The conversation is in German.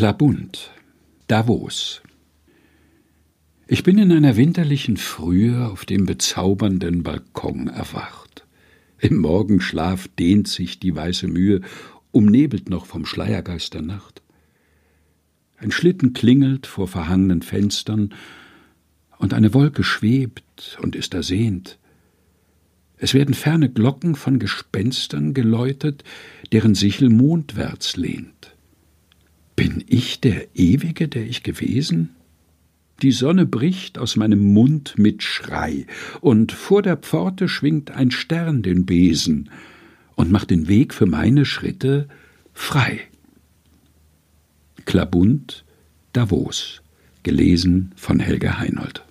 Klabund, Davos. Ich bin in einer winterlichen Frühe auf dem bezaubernden Balkon erwacht. Im Morgenschlaf dehnt sich die weiße Mühe, umnebelt noch vom Schleiergeist der Nacht. Ein Schlitten klingelt vor verhangenen Fenstern, und eine Wolke schwebt und ist ersehnt. Es werden ferne Glocken von Gespenstern geläutet, deren Sichel mondwärts lehnt. Bin ich der Ewige, der ich gewesen? Die Sonne bricht aus meinem Mund mit Schrei, und vor der Pforte schwingt ein Stern den Besen und macht den Weg für meine Schritte frei. Klabund, Davos, gelesen von Helge Heinold.